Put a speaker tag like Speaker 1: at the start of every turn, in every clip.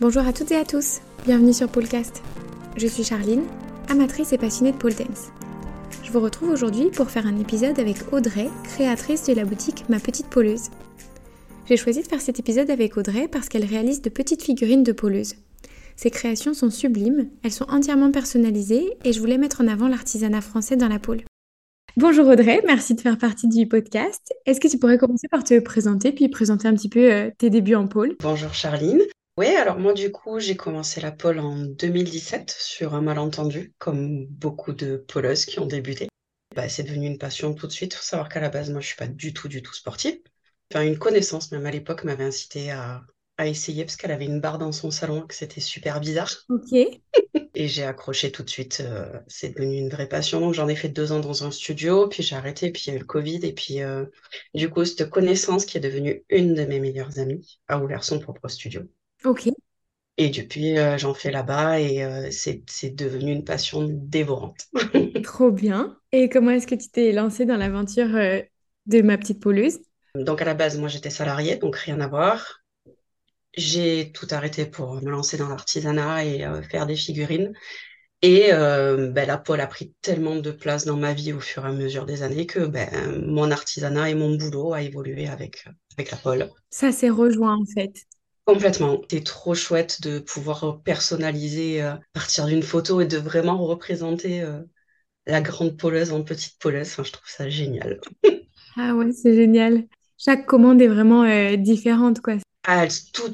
Speaker 1: Bonjour à toutes et à tous, bienvenue sur Polecast. Je suis Charline, amatrice et passionnée de pole dance. Je vous retrouve aujourd'hui pour faire un épisode avec Audrey, créatrice de la boutique Ma Petite Poleuse. J'ai choisi de faire cet épisode avec Audrey parce qu'elle réalise de petites figurines de poleuse. Ses créations sont sublimes, elles sont entièrement personnalisées et je voulais mettre en avant l'artisanat français dans la pole. Bonjour Audrey, merci de faire partie du podcast. Est-ce que tu pourrais commencer par te présenter puis présenter un petit peu euh, tes débuts en pole
Speaker 2: Bonjour Charline. Oui, alors moi du coup j'ai commencé la pole en 2017 sur un malentendu, comme beaucoup de poleuses qui ont débuté. Bah, c'est devenu une passion tout de suite. Il faut savoir qu'à la base moi je suis pas du tout du tout sportive. Enfin une connaissance même à l'époque m'avait incité à, à essayer parce qu'elle avait une barre dans son salon que c'était super bizarre.
Speaker 1: Ok.
Speaker 2: Et j'ai accroché tout de suite. euh, c'est devenu une vraie passion. Donc j'en ai fait deux ans dans un studio, puis j'ai arrêté, puis il y a eu le Covid. Et puis euh, du coup cette connaissance qui est devenue une de mes meilleures amies a ouvert son propre studio.
Speaker 1: Ok.
Speaker 2: Et depuis, euh, j'en fais là-bas et euh, c'est, c'est devenu une passion dévorante.
Speaker 1: Trop bien. Et comment est-ce que tu t'es lancée dans l'aventure euh, de ma petite poleuse
Speaker 2: Donc à la base, moi j'étais salariée, donc rien à voir. J'ai tout arrêté pour me lancer dans l'artisanat et faire des figurines. Et ben, la pole a pris tellement de place dans ma vie au fur et à mesure des années que ben, mon artisanat et mon boulot a évolué avec, avec la pole.
Speaker 1: Ça s'est rejoint en fait.
Speaker 2: Complètement. C'est trop chouette de pouvoir personnaliser euh, à partir d'une photo et de vraiment représenter euh, la grande poleuse en petite poleuse. Enfin, je trouve ça génial.
Speaker 1: Ah ouais, c'est génial. Chaque commande est vraiment euh, différente, quoi.
Speaker 2: Ah,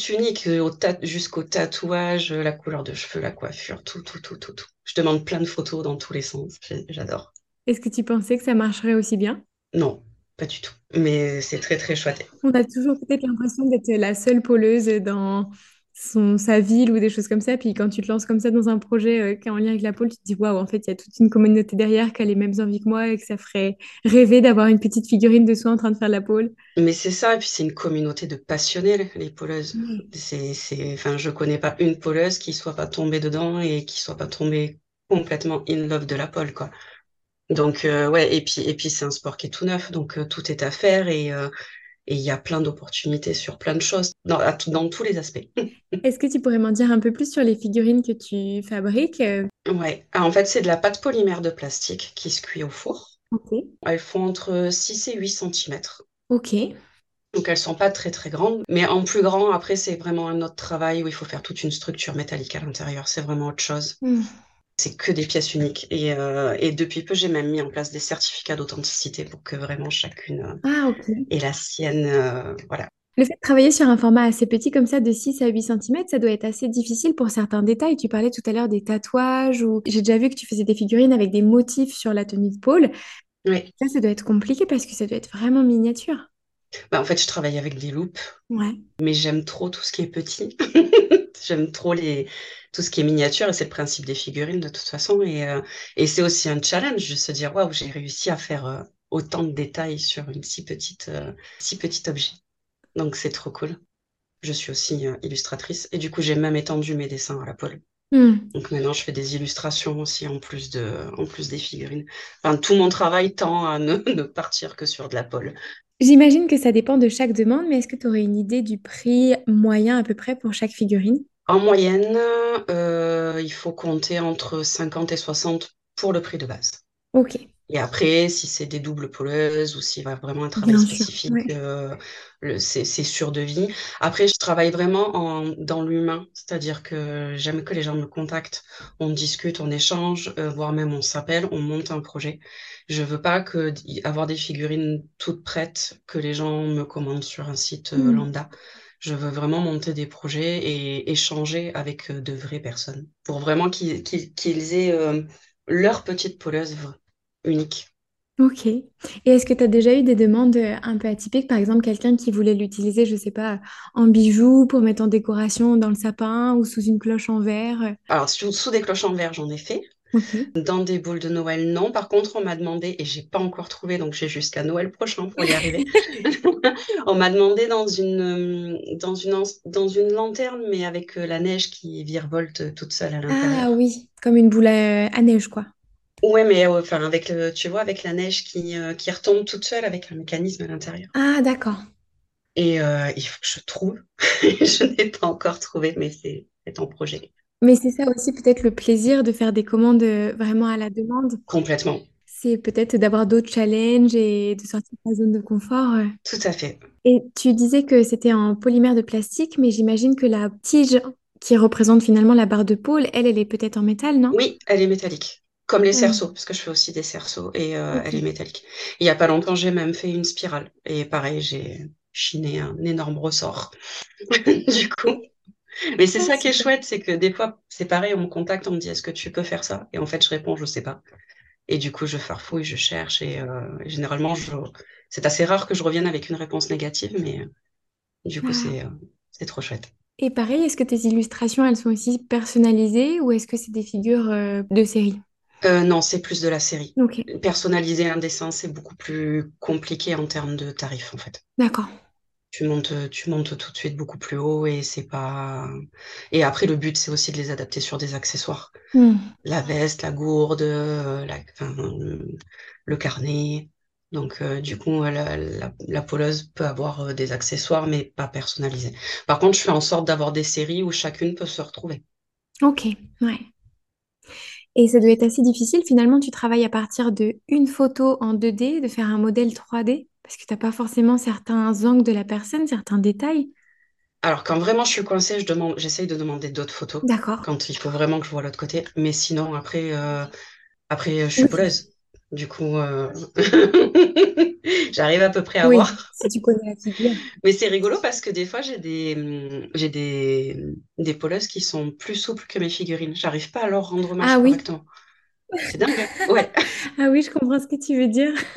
Speaker 2: uniques, euh, au ta- jusqu'au tatouage, euh, la couleur de cheveux, la coiffure, tout, tout, tout, tout, tout. Je demande plein de photos dans tous les sens. J'adore.
Speaker 1: Est-ce que tu pensais que ça marcherait aussi bien?
Speaker 2: Non, pas du tout. Mais c'est très, très chouette.
Speaker 1: On a toujours peut-être l'impression d'être la seule poleuse dans son, sa ville ou des choses comme ça. Puis quand tu te lances comme ça dans un projet euh, qui est en lien avec la pole, tu te dis, waouh, en fait, il y a toute une communauté derrière qui a les mêmes envies que moi et que ça ferait rêver d'avoir une petite figurine de soi en train de faire de la pole.
Speaker 2: Mais c'est ça, et puis c'est une communauté de passionnés, les poleuses.
Speaker 1: Oui.
Speaker 2: C'est, c'est, enfin, je connais pas une poleuse qui soit pas tombée dedans et qui soit pas tombée complètement in love de la pole, quoi. Donc, euh, ouais, et puis, et puis c'est un sport qui est tout neuf, donc euh, tout est à faire et euh, et il y a plein d'opportunités sur plein de choses, dans, à dans tous les aspects.
Speaker 1: Est-ce que tu pourrais m'en dire un peu plus sur les figurines que tu fabriques? Euh,
Speaker 2: Ouais, Ah, en fait, c'est de la pâte polymère de plastique qui se cuit au four.
Speaker 1: Ok.
Speaker 2: Elles font entre 6 et 8 cm.
Speaker 1: Ok.
Speaker 2: Donc elles sont pas très très grandes, mais en plus grand, après, c'est vraiment un autre travail où il faut faire toute une structure métallique à l'intérieur. C'est vraiment autre chose.
Speaker 1: Hmm.
Speaker 2: C'est que des pièces uniques. Et, euh, et depuis peu, j'ai même mis en place des certificats d'authenticité pour que vraiment chacune euh,
Speaker 1: Ah,
Speaker 2: ait la sienne. euh, voilà.
Speaker 1: Le fait de travailler sur un format assez petit comme ça, de 6 à 8 cm, ça doit être assez difficile pour certains détails. Tu parlais tout à l'heure des tatouages ou j'ai déjà vu que tu faisais des figurines avec des motifs sur la tenue de pôle.
Speaker 2: Oui.
Speaker 1: Ça, ça doit être compliqué parce que ça doit être vraiment miniature.
Speaker 2: Bah, en fait, je travaille avec des loupes,
Speaker 1: Ouais.
Speaker 2: mais j'aime trop tout ce qui est petit. J'aime trop les... tout ce qui est miniature et c'est le principe des figurines de toute façon. Et, euh, et c'est aussi un challenge de se dire, waouh, j'ai réussi à faire euh, autant de détails sur une si petite, euh, si petit objet. Donc c'est trop cool. Je suis aussi illustratrice et du coup, j'ai même étendu mes dessins à la pole.
Speaker 1: Hmm.
Speaker 2: Donc maintenant, je fais des illustrations aussi en plus de, en plus des figurines. Enfin, tout mon travail tend à ne, ne partir que sur de la pole.
Speaker 1: J'imagine que ça dépend de chaque demande, mais est-ce que tu aurais une idée du prix moyen à peu près pour chaque figurine?
Speaker 2: En moyenne, euh, il faut compter entre 50 et 60 pour le prix de base.
Speaker 1: Ok.
Speaker 2: Et après, si c'est des doubles poleuses ou s'il va vraiment un travail
Speaker 1: Bien
Speaker 2: spécifique, euh, c'est sûr de vie. Après, je travaille vraiment en, dans l'humain, c'est-à-dire que j'aime que les gens me contactent, on discute, on échange, euh, voire même on s'appelle, on monte un projet. Je veux pas que avoir des figurines toutes prêtes que les gens me commandent sur un site euh,
Speaker 1: Hmm.
Speaker 2: lambda. Je veux vraiment monter des projets et échanger avec euh, de vraies personnes pour vraiment qu'ils qu'ils- qu'ils aient euh, leur petite poleuse unique.
Speaker 1: Ok. Et est-ce que tu as déjà eu des demandes euh, un peu atypiques, par exemple quelqu'un qui voulait l'utiliser, je sais pas, en bijoux pour mettre en décoration dans le sapin ou sous une cloche en verre?
Speaker 2: Alors, sous, sous des cloches en verre, j'en ai fait. Dans des boules de Noël, non. Par contre, on m'a demandé, et j'ai pas encore trouvé, donc j'ai jusqu'à Noël prochain pour y arriver. On m'a demandé dans une, euh, dans une, ans- dans une lanterne, mais avec euh, la neige qui virevolte toute seule à
Speaker 1: Ah
Speaker 2: l'intérieur.
Speaker 1: oui, comme une boule à, à neige, quoi.
Speaker 2: Ouais, mais euh, enfin, avec le, tu vois, avec la neige qui, euh, qui retombe toute seule avec un mécanisme à l'intérieur.
Speaker 1: Ah d'accord.
Speaker 2: Et euh, il faut que je trouve. Je n'ai pas encore trouvé, mais c'est ton projet.
Speaker 1: Mais c'est ça aussi peut-être le plaisir de faire des commandes vraiment à la demande.
Speaker 2: Complètement.
Speaker 1: C'est peut-être d'avoir d'autres challenges et de sortir de la zone de confort.
Speaker 2: Tout à fait.
Speaker 1: Et tu disais que c'était en polymère de plastique, mais j'imagine que la tige qui représente finalement la barre de pôle, elle, elle est peut-être en métal, non?
Speaker 2: Oui, elle est métallique. Comme les
Speaker 1: Hmm,
Speaker 2: cerceaux, parce que je fais aussi des cerceaux et euh, elle est métallique. Il y a pas longtemps, j'ai même fait une spirale. Et pareil, j'ai chiné un énorme ressort. Du coup. Mais c'est
Speaker 1: Ah,
Speaker 2: ça qui est chouette, c'est que des fois, c'est pareil, on me contacte, on me dit est-ce que tu peux faire ça? Et en fait, je réponds, je sais pas. Et du coup, je farfouille, je cherche et euh, généralement, je... c'est assez rare que je revienne avec une réponse négative, mais euh, du coup,
Speaker 1: Ah.
Speaker 2: c'est trop chouette.
Speaker 1: Et pareil, est-ce que tes illustrations, elles sont aussi personnalisées ou est-ce que c'est des figures de série?
Speaker 2: Euh, non, c'est plus de la série. Personnaliser un dessin, c'est beaucoup plus compliqué en termes de tarifs, en fait.
Speaker 1: d'accord.
Speaker 2: Tu montes, tu montes tout de suite beaucoup plus haut et c'est pas. Et après, le but, c'est aussi de les adapter sur des accessoires.
Speaker 1: Hmm.
Speaker 2: La veste, la gourde, euh, la, enfin, le, carnet. Donc, euh, du coup, la, la, la poleuse peut avoir des accessoires, mais pas personnalisés. Par contre, je fais en sorte d'avoir des séries où chacune peut se retrouver.
Speaker 1: Ok, ouais. Et ça doit être assez difficile. Finalement, tu travailles à partir de une photo en 2D, de faire un modèle 3D, parce que tu n'as pas forcément certains angles de la personne, certains détails.
Speaker 2: Alors, quand vraiment je suis coincée, je demande, j'essaye de demander d'autres photos
Speaker 1: D'accord.
Speaker 2: quand il faut vraiment que je vois l'autre côté. Mais sinon, après, euh, après, je suis
Speaker 1: Oui,
Speaker 2: poleuse. Du coup, euh, j'arrive à peu près à
Speaker 1: oui,
Speaker 2: voir.
Speaker 1: si tu connais la figure.
Speaker 2: Mais c'est rigolo parce que des fois, j'ai des, hum, j'ai des, des poleuses qui sont plus souples que mes figurines. J'arrive pas à leur rendre
Speaker 1: Ah
Speaker 2: hommage
Speaker 1: oui,
Speaker 2: correctement. C'est dingue, hein Ouais.
Speaker 1: ah oui, je comprends ce que tu veux dire.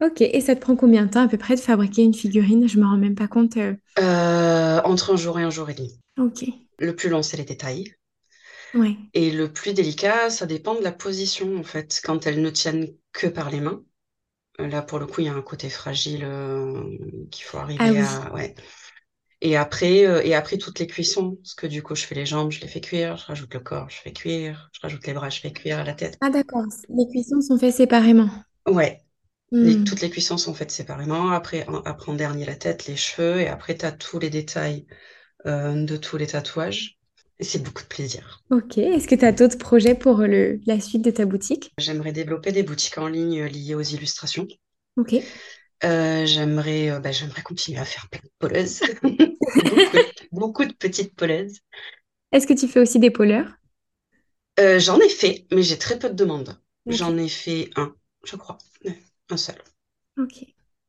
Speaker 1: Ok, et ça te prend combien de temps à peu près de fabriquer une figurine? Je me rends même pas compte. euh,
Speaker 2: Euh, entre un jour et un jour et demi.
Speaker 1: Ok,
Speaker 2: Le plus long, c'est les détails.
Speaker 1: Ouais.
Speaker 2: Et le plus délicat, ça dépend de la position, en fait. Quand elles ne tiennent que par les mains. Euh, Là, pour le coup, il y a un côté fragile euh, qu'il faut
Speaker 1: Ah
Speaker 2: arriver
Speaker 1: oui.
Speaker 2: à... Ouais. Et après, euh, et après, toutes les cuissons. Parce que du coup, je fais les jambes, je les fais cuire. Je rajoute le corps, je fais cuire. Je rajoute les bras, je fais cuire. La tête.
Speaker 1: Ah d'accord, les cuissons sont faits séparément.
Speaker 2: Ouais. Les-
Speaker 1: Hmm,
Speaker 2: toutes les cuissons sont faites séparément. Après, en, après en dernier, la tête, les cheveux. Et après, tu as tous les détails euh, de tous les tatouages. C'est beaucoup de plaisir.
Speaker 1: Ok, est-ce que tu as d'autres projets pour le, la suite de ta boutique?
Speaker 2: J'aimerais développer des boutiques en ligne euh, liées aux illustrations.
Speaker 1: Ok.
Speaker 2: Euh, j'aimerais euh, bah, j'aimerais continuer à faire plein de poleuses. Beaucoup de, beaucoup de petites poleuses.
Speaker 1: Est-ce que tu fais aussi des poleurs?
Speaker 2: Euh, j'en ai fait, mais j'ai très peu de demandes. J'en ai fait un, je crois. Un seul.
Speaker 1: Ok.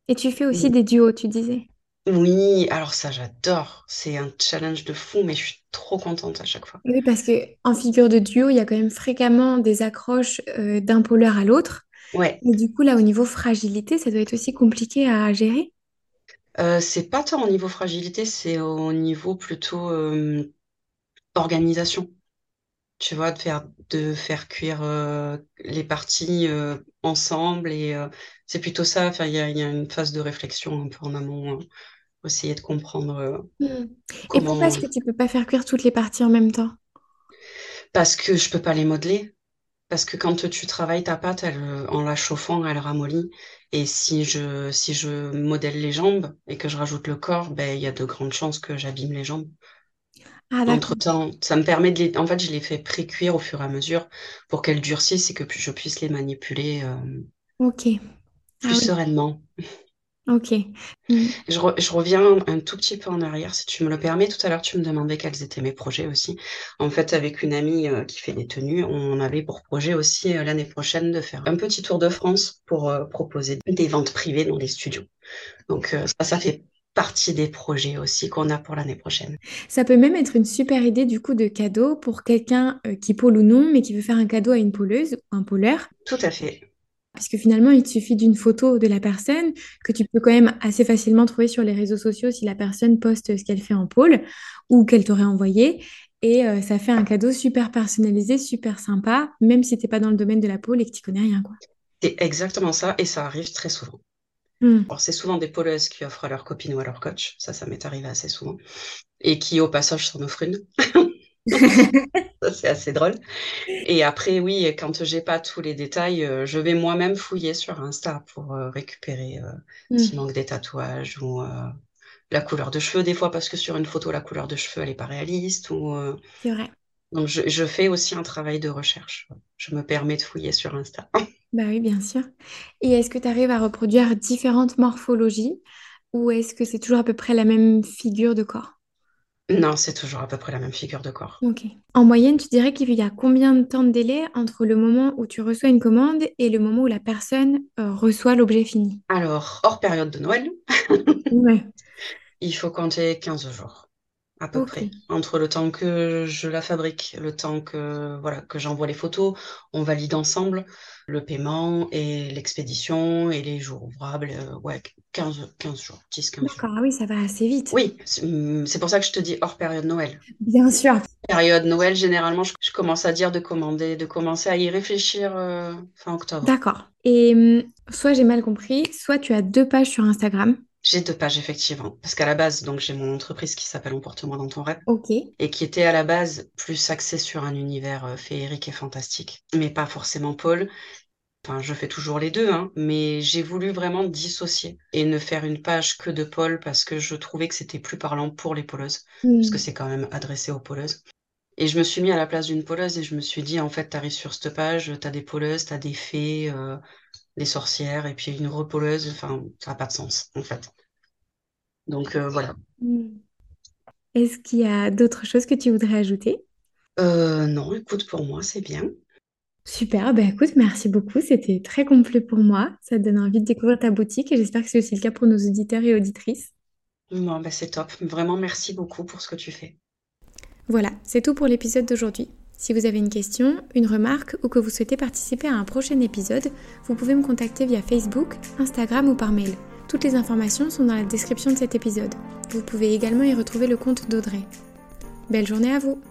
Speaker 1: Et tu fais aussi des duos, tu disais?
Speaker 2: Oui, alors ça, j'adore. C'est un challenge de fou, mais je suis trop contente à chaque fois.
Speaker 1: Oui, parce que en figure de duo, il y a quand même fréquemment des accroches euh, d'un poleur à l'autre.
Speaker 2: Ouais,
Speaker 1: Et du coup, là, au niveau fragilité, ça doit être aussi compliqué à gérer.
Speaker 2: Euh, c'est pas tant au niveau fragilité, c'est au niveau plutôt euh, organisation. Tu vois, de faire, de faire cuire euh, les parties ensemble et c'est plutôt ça. Il y a, il y a une phase de réflexion un peu en amont, pour essayer de comprendre euh,
Speaker 1: Hmm. Et pourquoi est-ce que tu peux pas faire cuire toutes les parties en même temps?
Speaker 2: Parce que je peux pas les modeler. Parce que quand tu travailles ta pâte, elle, euh, en la chauffant, elle ramollit. Et si je, si je modèle les jambes et que je rajoute le corps, ben, il y a de grandes chances que j'abîme les jambes.
Speaker 1: Ah.
Speaker 2: Entre-temps, ça me permet de les... En fait, je les fais pré-cuire au fur et à mesure pour qu'elles durcissent et que je puisse les manipuler euh, plus
Speaker 1: Ah oui.
Speaker 2: sereinement.
Speaker 1: Ok. Hmm.
Speaker 2: Je, re- je reviens un tout petit peu en arrière, si tu me le permets. Tout à l'heure, tu me demandais quels étaient mes projets aussi. En fait, avec une amie euh, qui fait des tenues, on avait pour projet aussi euh, l'année prochaine de faire un petit tour de France pour euh, proposer des ventes privées dans les studios. Donc ça, ça fait partie des projets aussi qu'on a pour l'année prochaine.
Speaker 1: Ça peut même être une super idée du coup de cadeau pour quelqu'un qui pôle ou non, mais qui veut faire un cadeau à une pôleuse ou un pôleur.
Speaker 2: Tout à fait.
Speaker 1: Parce que finalement, il te suffit d'une photo de la personne que tu peux quand même assez facilement trouver sur les réseaux sociaux si la personne poste ce qu'elle fait en pôle ou qu'elle t'aurait envoyé. Et euh, ça fait un cadeau super personnalisé, super sympa, même si t'es pas dans le domaine de la pôle et que tu connais rien, quoi.
Speaker 2: C'est exactement ça et ça arrive très souvent.
Speaker 1: Hmm.
Speaker 2: Alors, c'est souvent des poleuses qui offrent à leur copine ou à leur coach. Ça, ça m'est arrivé assez souvent. Et qui, au passage, s'en offrent une. C'est assez drôle. Et après, oui, quand j'ai pas tous les détails, euh, je vais moi-même fouiller sur Insta pour euh, récupérer euh, s'il
Speaker 1: Hmm.
Speaker 2: manque des tatouages ou, la couleur de cheveux des fois parce que sur une photo la couleur de cheveux elle est pas réaliste ou
Speaker 1: C'est vrai.
Speaker 2: donc je, je fais aussi un travail de recherche. Je me permets de fouiller sur Insta.
Speaker 1: Bah oui, bien sûr. Et est-ce que tu arrives à reproduire différentes morphologies ou est-ce que c'est toujours à peu près la même figure de corps?
Speaker 2: Non, c'est toujours à peu près la même figure de corps.
Speaker 1: Ok. En moyenne, tu dirais qu'il y a combien de temps de délai entre le moment où tu reçois une commande et le moment où la personne euh, reçoit l'objet fini?
Speaker 2: Alors, hors période de Noël,
Speaker 1: Ouais.
Speaker 2: il faut compter 15 jours. À peu près. Entre le temps que je la fabrique, le temps que, voilà, que j'envoie les photos, on valide ensemble le paiement et l'expédition et les jours ouvrables. euh, ouais, 15, 15 jours, 10, 15 jours.
Speaker 1: D'accord, ah oui, ça va assez vite.
Speaker 2: Oui, c'est hum, c'est pour ça que je te dis hors période Noël.
Speaker 1: Bien sûr.
Speaker 2: Période Noël, généralement, je, je commence à dire de commander, de commencer à y réfléchir euh, fin octobre.
Speaker 1: D'accord. Et hum, soit j'ai mal compris, soit tu as deux pages sur Instagram.
Speaker 2: J'ai deux pages, effectivement. Parce qu'à la base, donc, j'ai mon entreprise qui s'appelle Emporte-moi dans ton rêve.
Speaker 1: Ok.
Speaker 2: et qui était à la base plus axé sur un univers euh, féerique et fantastique, mais pas forcément Paul. Enfin, je fais toujours les deux, hein, mais j'ai voulu vraiment dissocier et ne faire une page que de Paul parce que je trouvais que c'était plus parlant pour les poleuses, parce que
Speaker 1: Hmm.
Speaker 2: c'est quand même adressé aux poleuses. Et je me suis mis à la place d'une poleuse et je me suis dit, en fait, t'arrives sur cette page, t'as des poleuses, t'as des fées, euh, des sorcières, et puis une repoleuse, enfin, ça n'a pas de sens, en fait. Donc euh, voilà.
Speaker 1: Hmm. Est-ce qu'il y a d'autres choses que tu voudrais ajouter?
Speaker 2: Euh, non, écoute, pour moi, c'est bien.
Speaker 1: Super, bah écoute, merci beaucoup, c'était très complet pour moi. Ça donne envie de découvrir ta boutique et j'espère que c'est aussi le cas pour nos auditeurs et auditrices.
Speaker 2: Bon, bah, c'est top. Vraiment, merci beaucoup pour ce que tu fais.
Speaker 1: Voilà, c'est tout pour l'épisode d'aujourd'hui. Si vous avez une question, une remarque ou que vous souhaitez participer à un prochain épisode, vous pouvez me contacter via Facebook, Instagram ou par mail. Toutes les informations sont dans la description de cet épisode. Vous pouvez également y retrouver le compte d'Audrey. Belle journée à vous